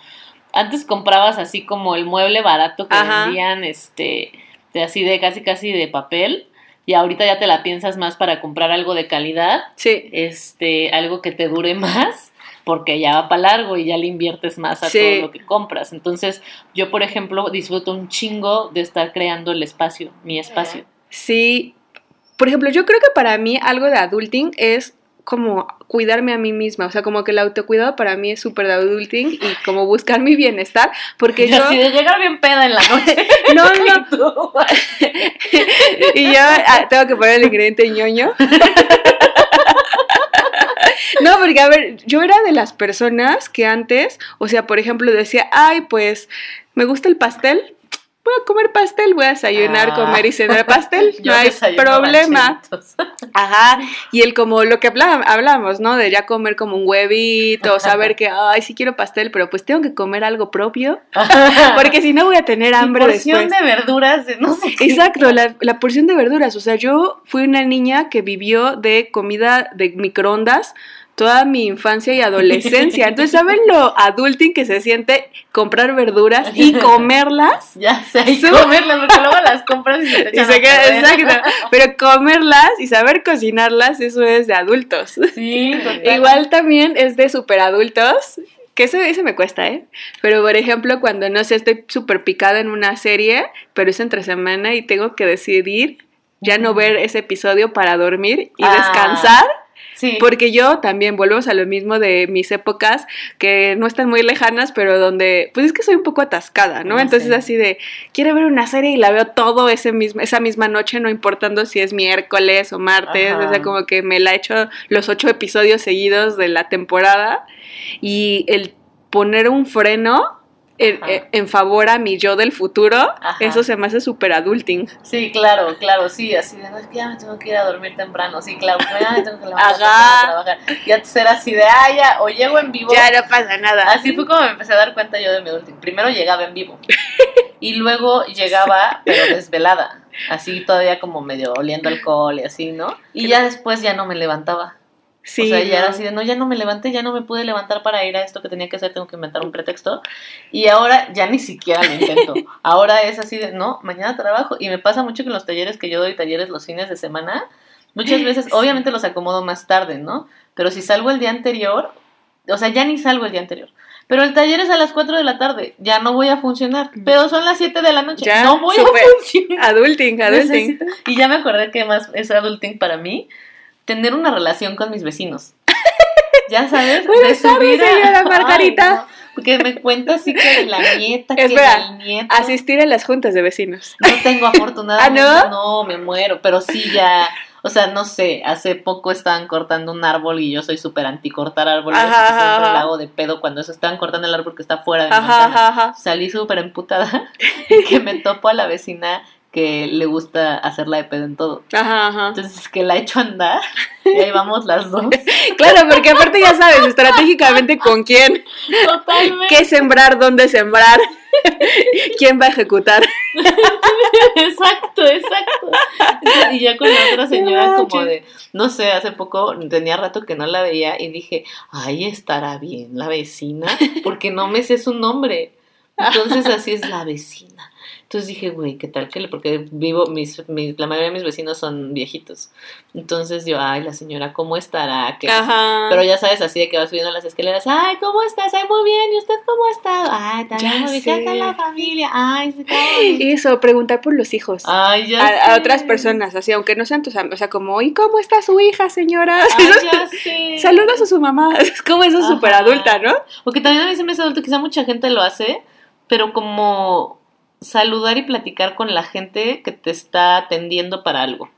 antes comprabas así como el mueble barato que Ajá. vendían, este, de así de casi casi de papel, y ahorita ya te la piensas más para comprar algo de calidad, Sí. este, algo que te dure [LAUGHS] más, porque ya va para largo y ya le inviertes más a Sí. todo lo que compras. Entonces, yo, por ejemplo, disfruto un chingo de estar creando el espacio, mi espacio. Sí. Por ejemplo, yo creo que para mí algo de adulting es como cuidarme a mí misma, o sea, como que el autocuidado para mí es súper de adulting y como buscar mi bienestar, porque [LAUGHS] yo... así de llegar bien peda en la noche. [LAUGHS] No, [LAUGHS] no, y yo ah, tengo que poner el ingrediente ñoño. No, porque a ver, yo era de las personas que antes, o sea, por ejemplo, decía, ay, pues, me gusta el pastel, voy a comer pastel, voy a desayunar, Ah. comer y cenar pastel, [LAUGHS] no hay problema. [LAUGHS] Ajá, y el como lo que habla- hablamos, ¿no? De ya comer como un huevito, saber que, ay, sí quiero pastel, pero pues tengo que comer algo propio, [LAUGHS] porque si no voy a tener hambre porción después. de verduras de no sé qué. Exacto, la, la porción de verduras. O sea, yo fui una niña que vivió de comida de microondas toda mi infancia y adolescencia. Entonces, ¿saben lo adulting que se siente comprar verduras y [LAUGHS] comerlas? Ya sé, y comerlas, porque luego las compras y se te [LAUGHS] Y se queda, exacto. Pero comerlas y saber cocinarlas, eso es de adultos. Sí, total. Igual también es de super adultos. Que ese me cuesta, ¿eh? Pero, por ejemplo, cuando, no sé, estoy súper picada en una serie, pero es entre semana y tengo que decidir ya no ver ese episodio para dormir y Ah, descansar, Sí. porque yo también volvemos a lo mismo de mis épocas que no están muy lejanas, pero donde, pues es que soy un poco atascada, ¿no? Ah, Entonces sí. así de, quiero ver una serie y la veo todo ese mismo, esa misma noche, no importando si es miércoles o martes, Ajá. o sea, como que me la he hecho los ocho episodios seguidos de la temporada y el poner un freno en, Ajá. en favor a mi yo del futuro, Ajá. eso se me hace súper adulting. Sí, claro, claro, sí, así de, no, es que ya me tengo que ir a dormir temprano, sí, claro, que ya me tengo que levantar a trabajar. Y antes era así de, ah, ya, o llego en vivo. Ya no pasa nada. Así fue como me empecé a dar cuenta yo de mi último. Primero llegaba en vivo [LAUGHS] y luego llegaba, pero desvelada, así todavía como medio oliendo alcohol y así, ¿no? Y ya después ya no me levantaba. Sí, o sea, ya era así de, no, ya no me levanté, ya no me pude levantar para ir a esto que tenía que hacer, tengo que inventar un pretexto. Y ahora ya ni siquiera lo intento. [LAUGHS] Ahora es así de, no, mañana trabajo. Y me pasa mucho que en los talleres que yo doy, talleres los fines de semana, muchas [LAUGHS] veces, obviamente los acomodo más tarde, ¿no? Pero si salgo el día anterior, o sea, ya ni salgo el día anterior. Pero el taller es a las 4 de la tarde, ya no voy a funcionar. Pero son las 7 de la noche, Ya, no voy a funcionar. Adulting, adulting. Necesito- Y ya me acordé que más es adulting para mí, tener una relación con mis vecinos. [LAUGHS] Ya sabes, Buenas tardes, señora Margarita. Ay, no, porque me cuenta así que de la nieta, que Espera, del nieto. Asistir a las juntas de vecinos. No tengo afortunadamente, [LAUGHS] ¿Ah, no? me muero, pero sí ya, o sea, no sé, hace poco estaban cortando un árbol y yo soy súper anti cortar árboles, Ajá, siempre ajá, la hago de pedo cuando eso estaban cortando el árbol que está fuera de mi. Salí súper emputada [LAUGHS] y que me topo a la vecina que le gusta hacerla de pedo en todo. Ajá, ajá. Entonces que la echo a andar y ahí vamos las dos. [LAUGHS] Claro, porque aparte ya sabes estratégicamente con quién, Totalmente. qué sembrar, dónde sembrar, [LAUGHS] quién va a ejecutar. Exacto, exacto. Y ya con la otra señora como de, no sé, hace poco tenía rato que no la veía y dije, ay, estará bien la vecina, porque no me sé su nombre. [LAUGHS] Entonces así es la vecina. Entonces dije, güey, ¿qué tal que le? Porque vivo, mis, mis- la mayoría de mis vecinos son viejitos. Entonces yo, ay, la señora, ¿cómo estará? ¿Qué hace?". Ajá. Pero ya sabes, así de que vas subiendo las escaleras, ay, ¿cómo estás? Ay, muy bien, ¿y usted cómo está? Ay, también muy bien, ¿qué sé. tal la familia? Ay, sí, qué Eso, preguntar por los hijos. Ay, ya a, otras personas, así, aunque no sean tus amigos, o sea, como, ¿y cómo está su hija, señora? Ay, [LAUGHS] ya sé. Saludos a su mamá. [LAUGHS] Es como eso súper adulta, ¿no? Porque también a mí se me hace adulto, quizá mucha gente lo hace, pero como saludar y platicar con la gente que te está atendiendo para algo.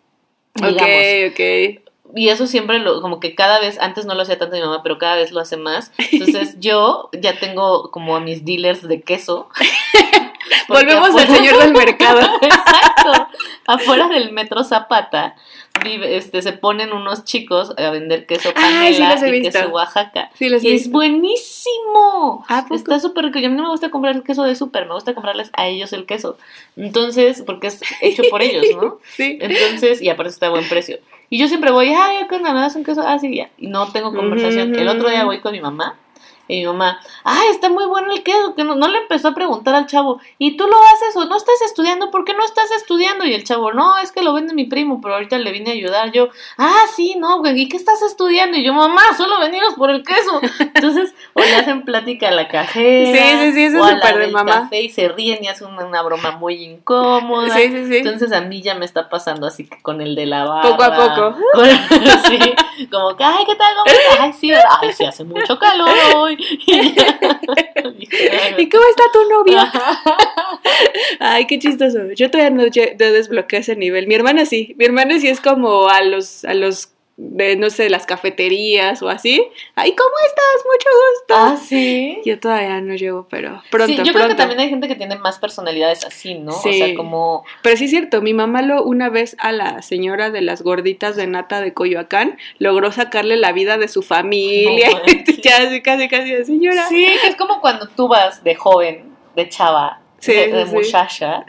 Digamos. Ok, ok. Y eso siempre lo, como que cada vez, antes no lo hacía tanto mi mamá, pero cada vez lo hace más. Entonces [LAUGHS] yo ya tengo como a mis dealers de queso. [LAUGHS] Volvemos al señor del mercado. [LAUGHS] Exacto. afuera del metro Zapata vive, este, se ponen unos chicos a vender queso Ay, sí panela y queso Oaxaca. Sí, Y es buenísimo. ¿A poco? Está súper rico. Y a mí no me gusta comprar el queso de súper, me gusta comprarles a ellos el queso. Entonces, porque es hecho por ellos, ¿no? [LAUGHS] Sí. Entonces, y aparte está a buen precio. Y yo siempre voy, ay, ¿qué onda? ¿Me das un queso? Ah, sí, ya. Y no tengo conversación. El otro día voy con mi mamá. Y mi mamá, ay, está muy bueno el queso, que no, no le empezó a preguntar al chavo, ¿y tú lo haces o no estás estudiando? ¿Por qué no estás estudiando? Y el chavo, no, es que lo vende mi primo, pero ahorita le vine a ayudar. Yo, ah, sí, no, güey, ¿y qué estás estudiando? Y yo, mamá, solo venimos por el queso. [LAUGHS] Entonces, o le hacen plática a la cajera. Sí, sí, sí, eso o a la del mamá. café y se ríen y hacen una, una broma muy incómoda. Sí, sí, sí. Entonces a mí ya me está pasando así que con el de la barra. Poco a poco. [LAUGHS] Con- sí, como que, ay, ¿qué tal? Ay, sí, ay, sí, hace mucho calor hoy. [LAUGHS] Y ya. ¿Y cómo está tu novia? [LAUGHS] Ay, qué chistoso. Yo todavía no, no desbloqueé ese nivel. Mi hermana sí. Mi hermana sí es como a los, a los de, no sé, las cafeterías o así. Ay, ¿cómo estás? Mucho gusto. Ah, sí. Yo todavía no llego, pero pronto, sí, yo pronto. creo que también hay gente que tiene más personalidades así, ¿no? Sí. O sea, como... Pero sí es cierto, mi mamá lo una vez a la señora de las gorditas de nata de Coyoacán logró sacarle la vida de su familia. No [LAUGHS] manches. ya así, casi, casi de señora. Sí, que es como cuando tú vas de joven, de chava, Sí, de, de muchacha,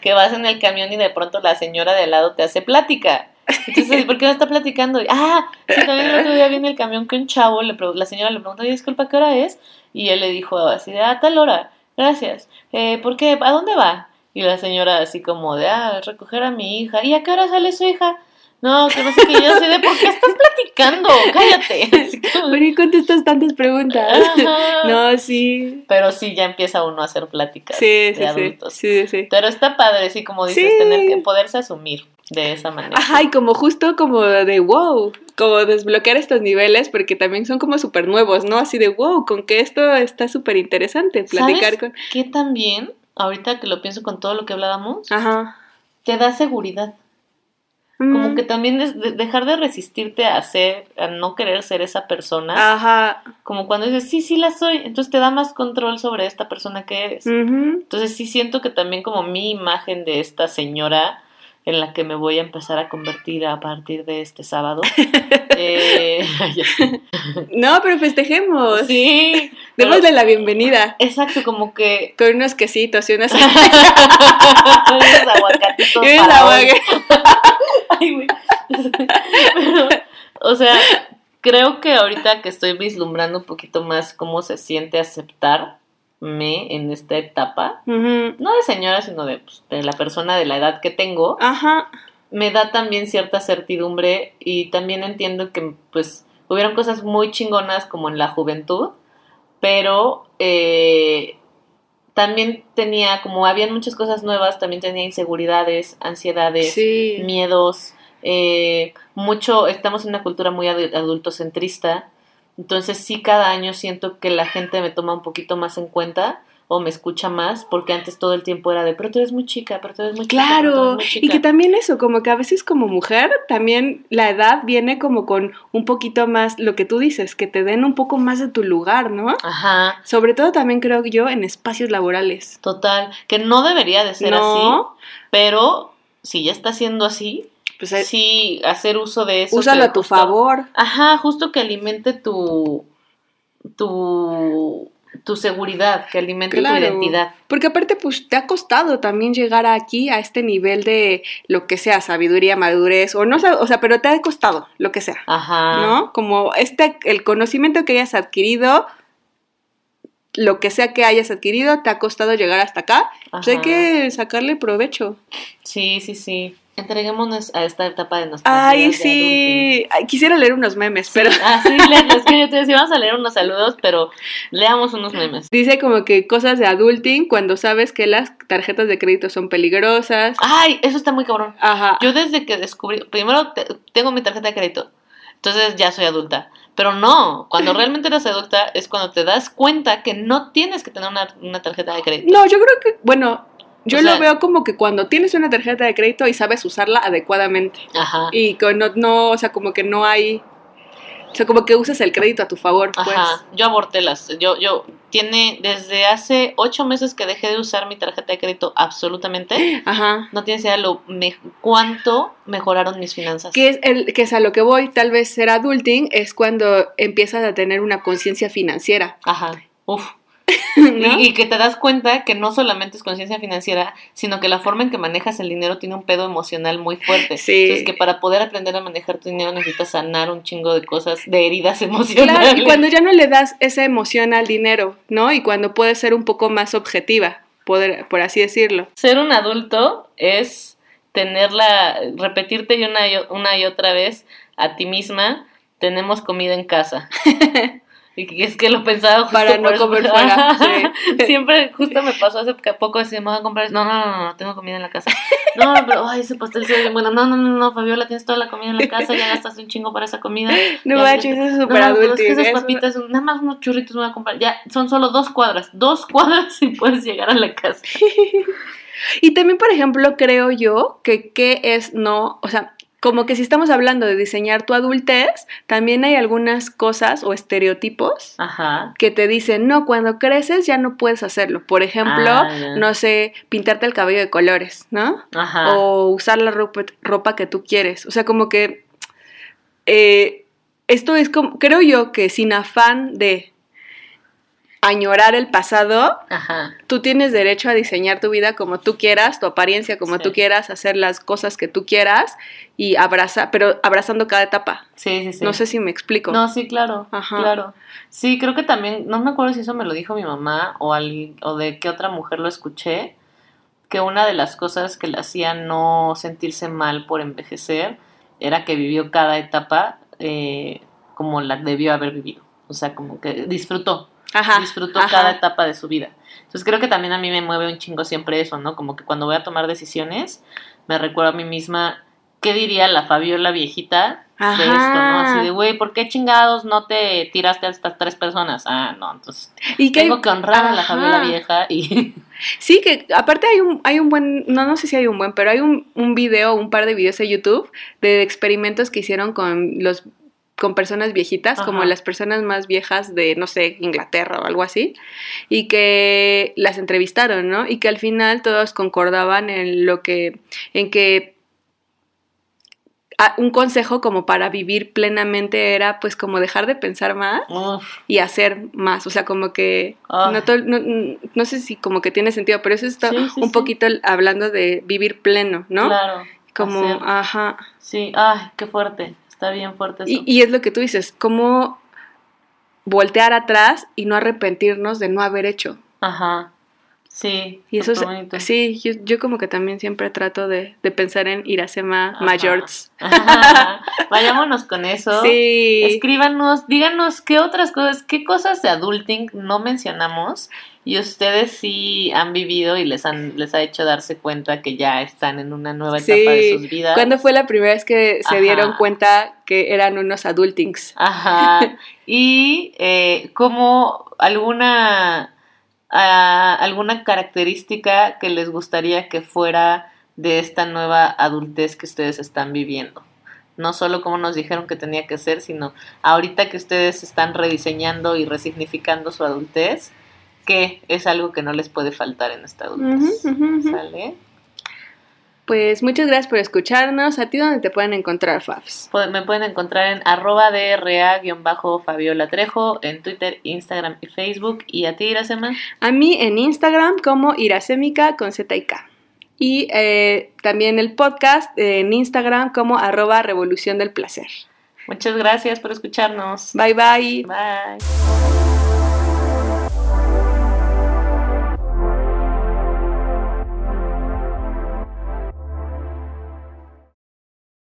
que vas en el camión y de pronto la señora de al lado te hace plática. Entonces, ¿por qué no está platicando? Ah, sí, también el otro día viene el camión que un chavo, le la señora le preguntó, disculpa, ¿qué hora es? Y él le dijo así, de, a tal hora, gracias. Eh, ¿Por qué? ¿A dónde va? Y la señora así como de, ah, recoger a mi hija. ¿Y a qué hora sale su hija? No, que no sé qué, yo sé de, ¿por qué estás platicando? Cállate. [LAUGHS] ¿Por qué contestas tantas preguntas? Ajá. No, sí. Pero sí, ya empieza uno a hacer pláticas Sí, de sí, sí, adultos. sí, sí. Pero está padre, sí, como dices, tener que poderse asumir de esa manera. Ajá, y como justo como de wow, como desbloquear estos niveles, porque también son como súper nuevos, ¿no? Así de wow, con que esto está súper interesante, platicar ¿Sabes con... qué también, ahorita que lo pienso con todo lo que hablábamos, Ajá. te da seguridad. Como que también es de- dejar de resistirte a ser, a no querer ser esa persona. Ajá. Como cuando dices, sí, sí la soy, entonces te da más control sobre esta persona que eres. Entonces sí siento que también como mi imagen de esta señora en la que me voy a empezar a convertir a partir de este sábado. [LAUGHS] eh. [LAUGHS] No, pero festejemos. sí, Démosle la bienvenida. exacto, como que Con unos quesitos y unas... [LAUGHS] unos aguacatitos y unos. Ay, güey. Pero, o sea, creo que ahorita que estoy vislumbrando un poquito más cómo se siente aceptarme en esta etapa, no de señora, sino de, pues, de la persona de la edad que tengo, Ajá. me da también cierta certidumbre y también entiendo que pues hubieron cosas muy chingonas como en la juventud, pero eh, también tenía, como habían muchas cosas nuevas, también tenía inseguridades, ansiedades, Sí. miedos, eh, mucho, estamos en una cultura muy adu- adultocentrista, entonces sí cada año siento que la gente me toma un poquito más en cuenta o me escucha más, porque antes todo el tiempo era de, pero tú eres muy chica, pero tú eres muy chica. Claro, y chica". que también eso, como que a veces como mujer, también la edad viene como con un poquito más, lo que tú dices, que te den un poco más de tu lugar, ¿no? Ajá, Sobre todo también creo yo en espacios laborales. total, que no debería de ser no, así, pero si ya está siendo así, pues eh, sí hacer uso de eso. úsalo a tu justo- favor. Ajá, justo que alimente tu tu tu seguridad, que alimente Claro. tu identidad. Porque aparte, pues te ha costado también llegar aquí a este nivel de lo que sea, sabiduría, madurez, o no, o sea, pero te ha costado lo que sea, Ajá. ¿no? Como este, el conocimiento que hayas adquirido, lo que sea que hayas adquirido, te ha costado llegar hasta acá, pues hay Ajá. que sacarle provecho. Sí, sí, sí. Entreguémonos a esta etapa de nuestra Ay, sí, Ay, quisiera leer unos memes, pero Ah, sí. Es que yo te decía, vamos a leer unos saludos, pero leamos unos memes. dice como que cosas de adulting cuando sabes que las tarjetas de crédito son peligrosas. Ay, eso está muy cabrón. Ajá. Yo desde que descubrí, primero te- tengo mi tarjeta de crédito, entonces ya soy adulta. Pero no, cuando [LAUGHS] realmente eres adulta es cuando te das cuenta que no tienes que tener una, una tarjeta de crédito. No, yo creo que, bueno, yo O sea- lo veo como que cuando tienes una tarjeta de crédito y sabes usarla adecuadamente. Ajá. Y que no, no, o sea, como que no hay O sea, como que usas el crédito a tu favor, pues. Ajá, yo aborté las, yo, yo, tiene, desde hace ocho meses que dejé de usar mi tarjeta de crédito absolutamente, Ajá. no tienes idea lo me- cuánto mejoraron mis finanzas. Que es, el, que es a lo que voy, tal vez ser adulting es cuando empiezas a tener una conciencia financiera, Ajá, uf. [LAUGHS] ¿no? Y, y que te das cuenta que no solamente es conciencia financiera, sino que la forma en que manejas el dinero tiene un pedo emocional muy fuerte. Sí. Entonces, que para poder aprender a manejar tu dinero necesitas sanar un chingo de cosas, de heridas emocionales. Claro, y cuando ya no le das esa emoción al dinero, ¿no? Y cuando puedes ser un poco más objetiva, poder, por así decirlo. Ser un adulto es tenerla, repetirte una, y una y otra vez a ti misma, tenemos comida en casa. [LAUGHS] Y que es que lo pensaba justo Para no comer [LAUGHS] fuera, sí. [LAUGHS] Siempre, justo me pasó hace poco, así, me voy a comprar, no, no, no, no, tengo comida en la casa. [LAUGHS] No, pero, ay, ese pastel se ve bueno. No, no, no, no, Fabiola, tienes toda la comida en la casa, ya gastaste un chingo para esa comida. No viste- eso es No, súper pero es que esas papitas, nada más unos churritos me voy a comprar. Ya, son solo dos cuadras, dos cuadras y puedes llegar a la casa. Y también, por ejemplo, creo yo que qué es no, o sea, como que si estamos hablando de diseñar tu adultez, también hay algunas cosas o estereotipos Ajá. que te dicen, no, cuando creces ya no puedes hacerlo. Por ejemplo, Ah, no sé, pintarte el cabello de colores, ¿no? Ajá. O usar la ropa, ropa que tú quieres. O sea, como que eh, esto es como, creo yo que sin afán de añorar el pasado, Ajá. tú tienes derecho a diseñar tu vida como tú quieras, tu apariencia como Sí. tú quieras, hacer las cosas que tú quieras y abraza, pero abrazando cada etapa. Sí, sí, sí. No sé si me explico. No, sí, claro. Ajá. Claro. Sí, creo que también, no me acuerdo si eso me lo dijo mi mamá o alguien, o de qué otra mujer lo escuché, que una de las cosas que le hacía no sentirse mal por envejecer era que vivió cada etapa eh, como la debió haber vivido. O sea, como que disfrutó, Ajá. disfrutó ajá. cada etapa de su vida. Entonces creo que también a mí me mueve un chingo siempre eso, ¿no? Como que cuando voy a tomar decisiones, me recuerdo a mí misma, ¿qué diría la Fabiola viejita de esto, ¿no? Así de, güey, ¿por qué chingados no te tiraste a estas tres personas? Ah, no, entonces Y que tengo hay- que honrar a la. Fabiola vieja y... [LAUGHS] Sí, que aparte hay un, hay un buen, no, no sé si hay un buen, pero hay un, un video, un par de videos en YouTube de experimentos que hicieron con los con personas viejitas, como las personas más viejas de, no sé, Inglaterra o algo así, y que las entrevistaron, ¿no? Y que al final todos concordaban en lo que, en que ah, un consejo como para vivir plenamente era pues como dejar de pensar más Uf, y hacer más, o sea, como que Ay. no, to- no, no sé si como que tiene sentido, pero eso está Sí, sí, un sí. poquito hablando de vivir pleno, ¿no? Claro. Como, hacer. ajá. Sí, ay, qué fuerte. Está bien fuerte eso. Y, y es lo que tú dices, como voltear atrás y no arrepentirnos de no haber hecho. Ajá. Sí. Y eso es, bonito. sí, yo, yo como que también siempre trato de, de pensar en Iracema. Majorts. [LAUGHS] Vayámonos con eso. Sí. Escríbanos, díganos qué otras cosas, qué cosas de adulting no mencionamos y ustedes sí han vivido y les han les ha hecho darse cuenta que ya están en una nueva etapa Sí. de sus vidas. ¿Cuándo fue la primera vez que se Ajá. dieron cuenta que eran unos adultings? Ajá. Y eh, como alguna ah, alguna característica que les gustaría que fuera de esta nueva adultez que ustedes están viviendo. No solo como nos dijeron que tenía que ser, sino ahorita que ustedes están rediseñando y resignificando su adultez, que es algo que no les puede faltar en esta adultez. Ujú, ujú, ujú. ¿Sale? Pues muchas gracias por escucharnos. ¿A ti dónde te pueden encontrar, Fabs? Pu- Me pueden encontrar en arroba DRA-Fabiola Trejo, en Twitter, Instagram y Facebook. ¿Y a ti, Iracema? A mí en Instagram como Iracémica con Z y K. Y eh, también el podcast en Instagram como arroba Revolución del Placer. Muchas gracias por escucharnos. Bye bye. Bye.